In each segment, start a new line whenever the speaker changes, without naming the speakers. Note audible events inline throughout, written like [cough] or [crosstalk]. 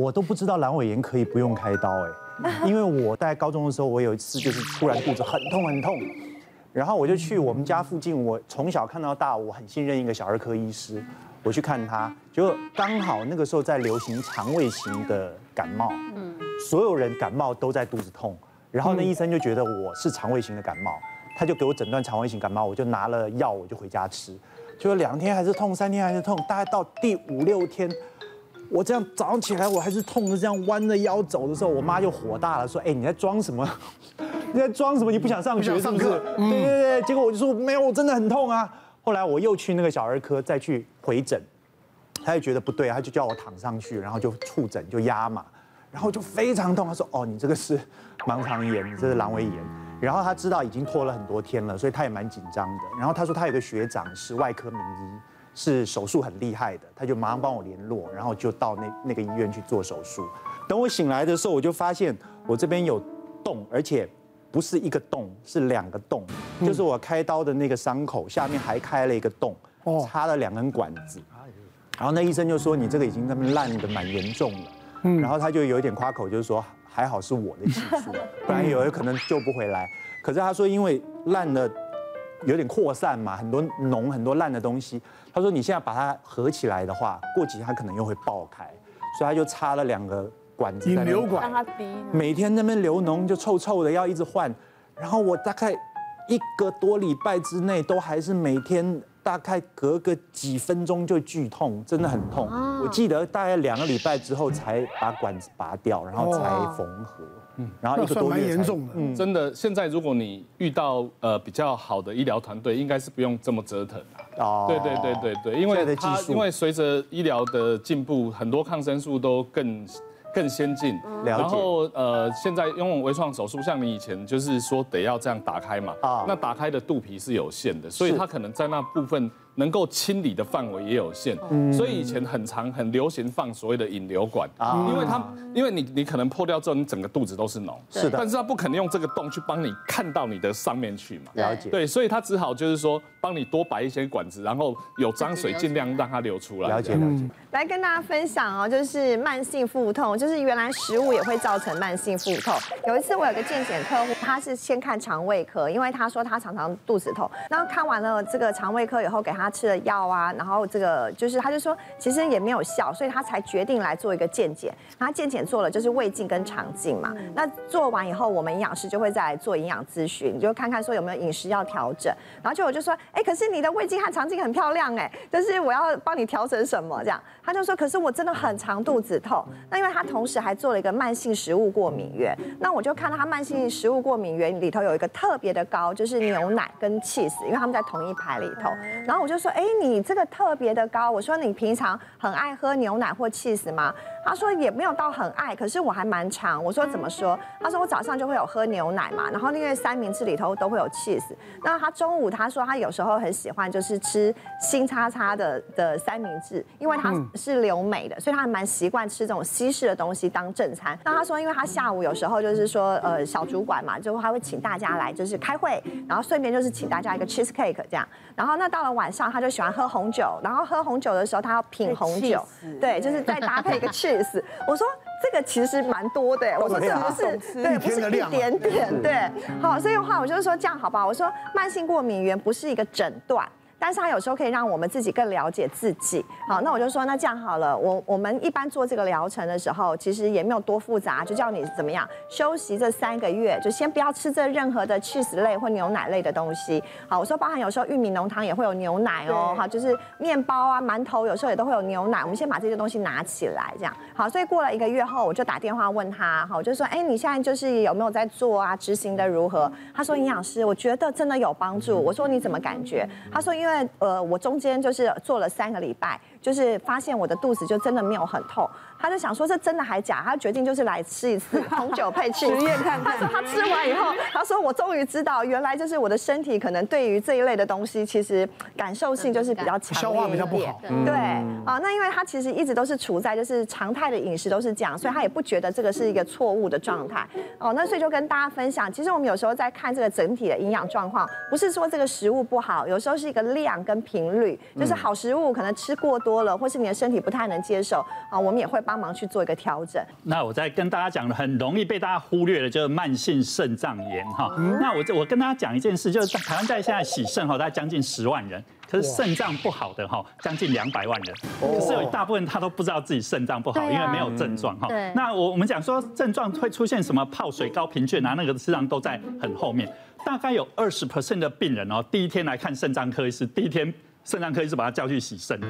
我都不知道阑尾炎可以不用开刀哎，[laughs] 因为我在高中的时候，我有一次就是突然肚子很痛很痛，然后我就去我们家附近，我从小看到大，我很信任一个小儿科医师，我去看他，就刚好那个时候在流行肠胃型的感冒，嗯，所有人感冒都在肚子痛，然后那医生就觉得我是肠胃型的感冒，他就给我诊断肠胃型感冒，我就拿了药我就回家吃，就两天还是痛，三天还是痛，大概到第五六天。我这样早上起来，我还是痛的，这样弯着腰走的时候，我妈就火大了，说：“哎，你在装什么？[laughs] 你在装什么？你不想上学 [laughs] 是不是？”对对对，结果我就说：“没有，我真的很痛啊。”后来我又去那个小儿科再去回诊，他就觉得不对，他就叫我躺上去，然后就触诊就压嘛，然后就非常痛。他说：“哦，你这个是盲肠炎，你这是阑尾炎。”然后他知道已经拖了很多天了，所以他也蛮紧张的。然后他说他有个学长是外科名医。是手术很厉害的，他就马上帮我联络，然后就到那那个医院去做手术。等我醒来的时候，我就发现我这边有洞，而且不是一个洞，是两个洞，就是我开刀的那个伤口下面还开了一个洞，插了两根管子。然后那医生就说：“你这个已经那么烂的蛮严重了。”然后他就有一点夸口，就是说：“还好是我的技术，不然有可能救不回来。”可是他说因为烂了。有点扩散嘛，很多脓，很多烂的东西。他说你现在把它合起来的话，过几天它可能又会爆开，所以他就插了两个管子在，引流管，让它滴。每天那边流脓就臭臭的，要一直换。然后我大概一个多礼拜之内都还是每天。大概隔个几分钟就剧痛，真的很痛。我记得大概两个礼拜之后才把管子拔掉，然后才缝合。嗯，然后一个多月。蛮严重的。嗯，真的。现在如果你遇到呃比较好的医疗团队，应该是不用这么折腾啊。哦。对对对对对，因为它因为随着医疗的进步，很多抗生素都更。更先进，然后呃，现在用微创手术，像你以前就是说得要这样打开嘛，啊，那打开的肚皮是有限的，所以它可能在那部分。能够清理的范围也有限，所以以前很常很流行放所谓的引流管，因为它因为你你可能破掉之后，你整个肚子都是脓，是的，但是它不可能用这个洞去帮你看到你的上面去嘛，了解，对，所以它只好就是说帮你多摆一些管子，然后有脏水尽量让它流出来，了解了解。
来跟大家分享哦，就是慢性腹痛，就是原来食物也会造成慢性腹痛。有一次我有个健检客户，他是先看肠胃科，因为他说他常常肚子痛，然后看完了这个肠胃科以后给他。吃了药啊，然后这个就是，他就说其实也没有效，所以他才决定来做一个健检。他健检做了就是胃镜跟肠镜嘛。那做完以后，我们营养师就会再来做营养咨询，你就看看说有没有饮食要调整。然后就我就说，哎，可是你的胃镜和肠镜很漂亮哎，就是我要帮你调整什么这样？他就说，可是我真的很常肚子痛。那因为他同时还做了一个慢性食物过敏源，那我就看到他慢性食物过敏源里头有一个特别的高，就是牛奶跟 cheese，因为他们在同一排里头。然后我就说，哎，你这个特别的高。我说你平常很爱喝牛奶或 cheese 吗？他说也没有到很爱，可是我还蛮常。我说怎么说？他说我早上就会有喝牛奶嘛，然后因为三明治里头都会有 cheese。那他中午他说他有时候很喜欢就是吃新叉叉的的三明治，因为他是留美的，所以他还蛮习惯吃这种西式的东西当正餐。那他说，因为他下午有时候就是说呃小主管嘛，就他会请大家来就是开会，然后顺便就是请大家一个 cheese cake 这样。然后那到了晚上他就喜欢喝红酒，然后喝红酒的时候他要品红酒，对，就是再搭配一个 [laughs] cheese。我说这个其实蛮多的，我说这不是？对，不是一点点，对。好，所以的话，我就是说这样好不好？我说慢性过敏原不是一个诊断。但是它有时候可以让我们自己更了解自己。好，那我就说，那这样好了，我我们一般做这个疗程的时候，其实也没有多复杂，就叫你怎么样休息这三个月，就先不要吃这任何的 cheese 类或牛奶类的东西。好，我说包含有时候玉米浓汤也会有牛奶哦，好，就是面包啊、馒头有时候也都会有牛奶。我们先把这些东西拿起来，这样好。所以过了一个月后，我就打电话问他，好，我就说，哎，你现在就是有没有在做啊？执行的如何？他说营养师，我觉得真的有帮助。我说你怎么感觉？他说因为。那呃，我中间就是做了三个礼拜，就是发现我的肚子就真的没有很痛。他就想说这真的还假？他决定就是来吃一次红酒配吃实验看看。他说他吃完以后，他说我终于知道，原来就是我的身体可能对于这一类的东西，其实感受性就是比较强，消化比较不好。对啊，那因为他其实一直都是处在就是常态的饮食都是这样，所以他也不觉得这个是一个错误的状态。哦，那所以就跟大家分享，其实我们有时候在看这个整体的营养状况，不是说这个食物不好，有时候是一个量跟频率，就是好食物可能吃过多。多了，或是你的身体不太能接受啊，我们也会帮忙去做一个调整。
那我再跟大家讲的很容易被大家忽略的，就是慢性肾脏炎哈。那我我跟大家讲一件事，就是台湾在现在洗肾哈，大概将近十万人。可是肾脏不好的哈，将近两百万人，可是有一大部分他都不知道自己肾脏不好，因为没有症状哈。那我我们讲说症状会出现什么泡水高贫倦啊，那个实际上都在很后面。大概有二十 percent 的病人哦，第一天来看肾脏科医师，第一天肾脏科医师把他叫去洗肾。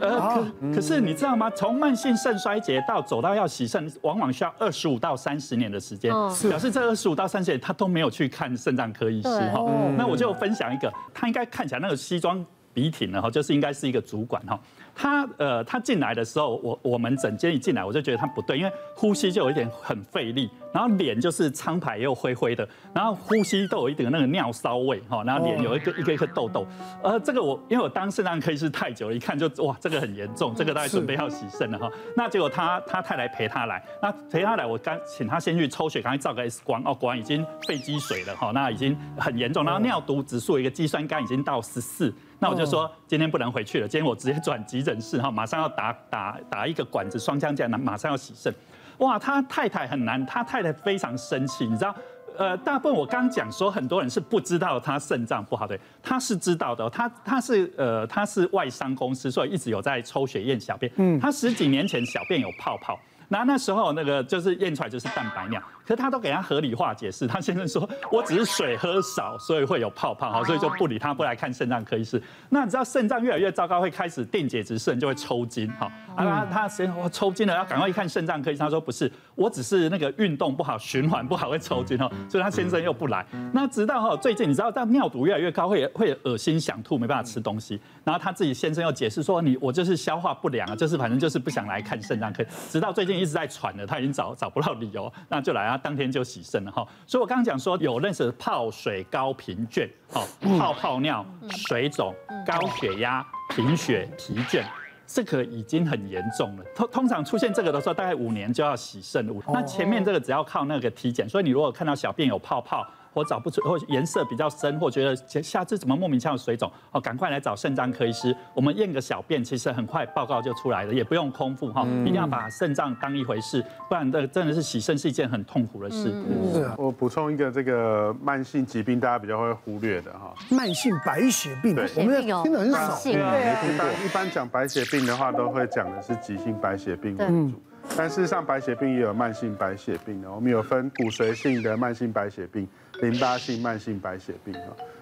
呃，可可是你知道吗？从慢性肾衰竭到走到要洗肾，往往需要二十五到三十年的时间，表示这二十五到三十年他都没有去看肾脏科医师哈。那我就分享一个，他应该看起来那个西装。笔挺的哈，就是应该是一个主管哈。他呃，他进来的时候，我我们整间一进来，我就觉得他不对，因为呼吸就有一点很费力，然后脸就是苍白又灰灰的，然后呼吸都有一点那个尿骚味哈，然后脸有一个一个一个痘痘。呃，这个我因为我当肾脏科医师太久了，一看就哇，这个很严重，这个大概准备要洗肾了哈。那结果他他太太陪他来，那陪他来，我刚请他先去抽血，赶快照个 X 光，哦，果然已经肺积水了哈，那已经很严重，然后尿毒指数一个肌酸酐已经到十四。那我就说今天不能回去了，今天我直接转急诊室哈，马上要打打打一个管子双枪架，那马上要洗肾。哇，他太太很难，他太太非常生气，你知道？呃，大部分我刚讲说很多人是不知道他肾脏不好的，他是知道的，他他是呃他是外商公司，所以一直有在抽血验小便。嗯，他十几年前小便有泡泡。那那时候那个就是验出来就是蛋白尿，可是他都给他合理化解释。他先生说，我只是水喝少，所以会有泡泡哈，所以就不理他，不来看肾脏科医师。那你知道肾脏越来越糟糕，会开始电解质肾就会抽筋哈。啊，他先我抽筋了，要赶快一看肾脏科医生。他说不是，我只是那个运动不好，循环不好会抽筋哦。所以他先生又不来。那直到哈最近，你知道，当尿毒越来越高，会会恶心想吐，没办法吃东西。然后他自己先生又解释说，你我就是消化不良啊，就是反正就是不想来看肾脏科。直到最近。一直在喘的，他已经找找不到理由，那就来啊，当天就洗肾了哈。所以我刚刚讲说有认识泡水高频倦，好泡泡尿、水肿、高血压、贫血、疲倦，这个已经很严重了。通通常出现这个的时候，大概五年就要洗肾。那前面这个只要靠那个体检，所以你如果看到小便有泡泡。或找不出，或颜色比较深，或觉得下次怎么莫名其妙的水肿，哦，赶快来找肾脏科医师。我们验个小便，其实很快报告就出来了，也不用空腹哈，一定要把肾脏当一回事，不然这真的是洗肾是一件很痛苦的事。
是啊，我补充一个这个慢性疾病，大家比较会忽略的哈，
慢性白血病，我们听的很少。
对啊，一般一般讲白血病的话，都会讲的是急性白血病为主。但事实上，白血病也有慢性白血病的。我们有分骨髓性的慢性白血病、淋巴性慢性白血病。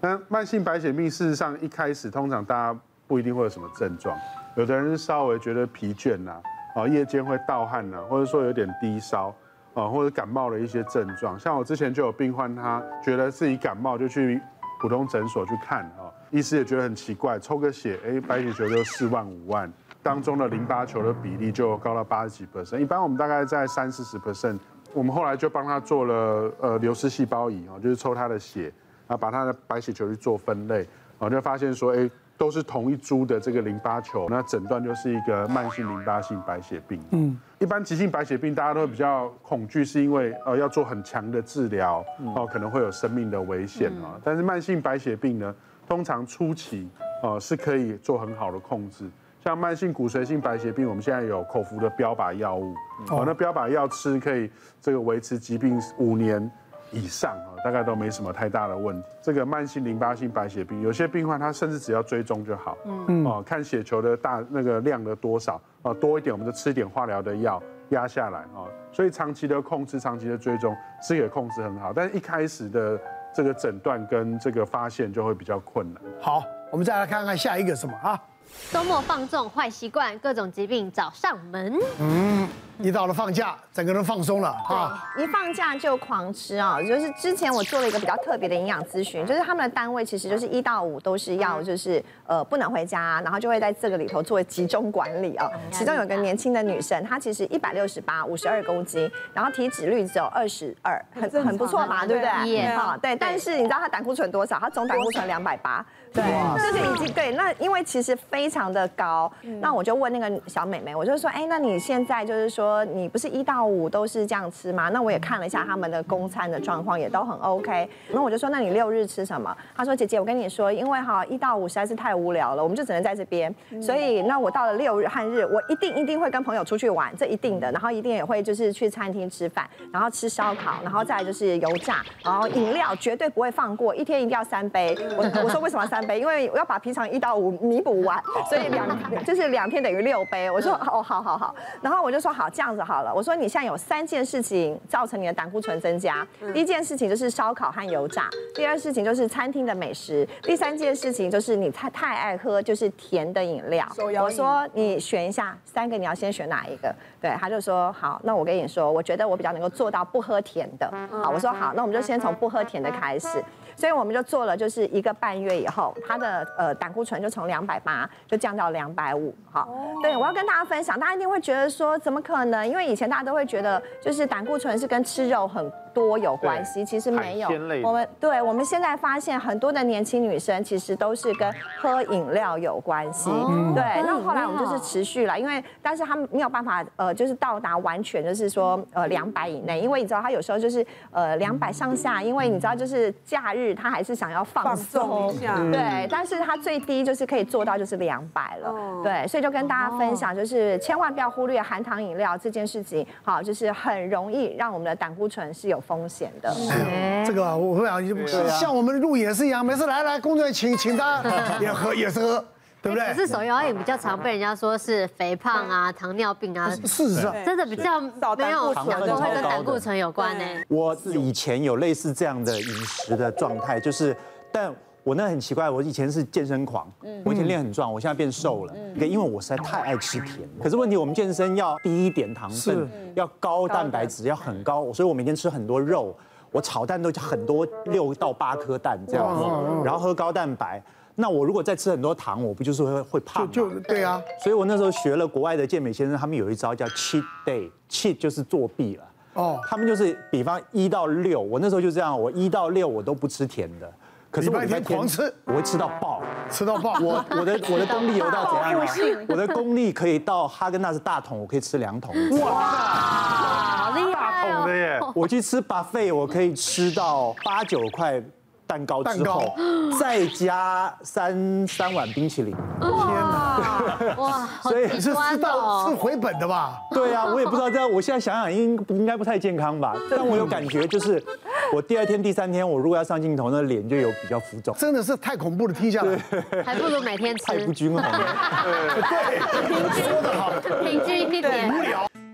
那慢性白血病事实上一开始通常大家不一定会有什么症状，有的人是稍微觉得疲倦呐，啊，夜间会盗汗呐，或者说有点低烧，啊，或者感冒的一些症状。像我之前就有病患，他觉得自己感冒就去普通诊所去看，啊，医师也觉得很奇怪，抽个血，哎，白血球就四万五万。当中的淋巴球的比例就高到八十几 percent，一般我们大概在三四十 percent。我们后来就帮他做了呃流失细胞仪啊，就是抽他的血，然后把他的白血球去做分类，啊，就发现说，哎，都是同一株的这个淋巴球，那诊断就是一个慢性淋巴性白血病。嗯，一般急性白血病大家都会比较恐惧，是因为呃要做很强的治疗，哦，可能会有生命的危险啊。但是慢性白血病呢，通常初期啊是可以做很好的控制。像慢性骨髓性白血病，我们现在有口服的标靶药物，哦，那标靶药吃可以这个维持疾病五年以上啊，大概都没什么太大的问题。这个慢性淋巴性白血病，有些病患他甚至只要追踪就好，嗯，哦，看血球的大那个量的多少，啊，多一点我们就吃一点化疗的药压下来，啊，所以长期的控制、长期的追踪是可以控制很好，但是一开始的这个诊断跟这个发现就会比较困难。
好，我们再来看看下一个什么啊？
周末放纵坏习惯，各种疾病找上门。
嗯。一到了放假，整个人放松了啊！
一放假就狂吃啊！就是之前我做了一个比较特别的营养咨询，就是他们的单位其实就是一到五都是要就是呃不能回家，然后就会在这个里头做集中管理啊。其中有个年轻的女生，她其实一百六十八，五十二公斤，然后体脂率只有二十二，很很不错嘛，对不对？好，对。但是你知道她胆固醇多少？她总胆固醇两百八，对，就是已经对。那因为其实非常的高，那我就问那个小美眉，我就说，哎，那你现在就是说。你不是一到五都是这样吃吗？那我也看了一下他们的供餐的状况，也都很 OK。那我就说，那你六日吃什么？她说，姐姐，我跟你说，因为哈一到五实在是太无聊了，我们就只能在这边。所以那我到了六日和日，我一定一定会跟朋友出去玩，这一定的。然后一定也会就是去餐厅吃饭，然后吃烧烤，然后再就是油炸，然后饮料绝对不会放过，一天一定要三杯。我我说为什么三杯？因为我要把平常一到五弥补完，所以两就是两天等于六杯。我说哦，好好好。然后我就说好，这样子好了。我说你现在有三件事情造成你的胆固醇增加。第一件事情就是烧烤和油炸，第二事情就是餐厅的美食，第三件事情就是你太太爱喝就是甜的饮料。我说你选一下三个，你要先选哪一个？对，他就说好，那我跟你说，我觉得我比较能够做到不喝甜的。好，我说好，那我们就先从不喝甜的开始。所以我们就做了，就是一个半月以后，他的呃胆固醇就从两百八就降到两百五。好，对，我要跟大家分享，大家一定会觉得说怎么可能？因为以前大家都会觉得就是胆固醇是跟吃肉很多有关系，其实没有。我们对，我们现在发现很多的年轻女生其实都是跟喝饮料有关系。对，那后来我们就是持续了，因为但是他们没有办法呃就是到达完全就是说呃两百以内，因为你知道他有时候就是呃两百上下，因为你知道就是假日。他还是想要放松一下，对，但是他最低就是可以做到就是两百了，对，所以就跟大家分享，就是千万不要忽略含糖饮料这件事情，好，就是很容易让我们的胆固醇是有风险的。
这个我会啊，像我们录也是一样，每次来来工作人员请请他 [laughs] 也喝也是喝。对不对？可
是手摇饮比较常被人家说是肥胖啊、糖尿病啊。
事实上，
真的比较没有都会跟胆固醇有关呢。
我以前有类似这样的饮食的状态，就是，但我那很奇怪，我以前是健身狂，我以前练很壮，我现在变瘦了，因为我实在太爱吃甜。可是问题，我们健身要低一点糖分，要高蛋白质，要很高，所以我每天吃很多肉，我炒蛋都很多六到八颗蛋这样子，然后喝高蛋白。那我如果再吃很多糖，我不就是会会胖？
就对啊，
所以我那时候学了国外的健美先生，他们有一招叫 cheat day，cheat 就是作弊了。哦，他们就是比方一到六，我那时候就这样，我一到六我都不吃甜的，
可是我每天狂吃，
我会吃到爆，
吃到爆。[laughs]
我我的我的功力有到怎样呢？我的功力可以到哈根达斯大桶，我可以吃两桶。哇，
好厉害
大桶的耶！
我去吃 buffet，我可以吃到八九块。蛋糕之后，[gasps] 再加三三碗冰淇淋。天
哪！哇，所以
是吃到是回本的吧？
对啊，[laughs] 我也不知道这样。我现在想想，应应该不太健康吧？但我有感觉，就是我第二天、第三天，我如果要上镜头，那脸就有比较浮肿。
真的是太恐怖了，听下来
还不如每天吃。
太不均衡了。[laughs]
对，[laughs] 说得好，
平均一点。
无聊。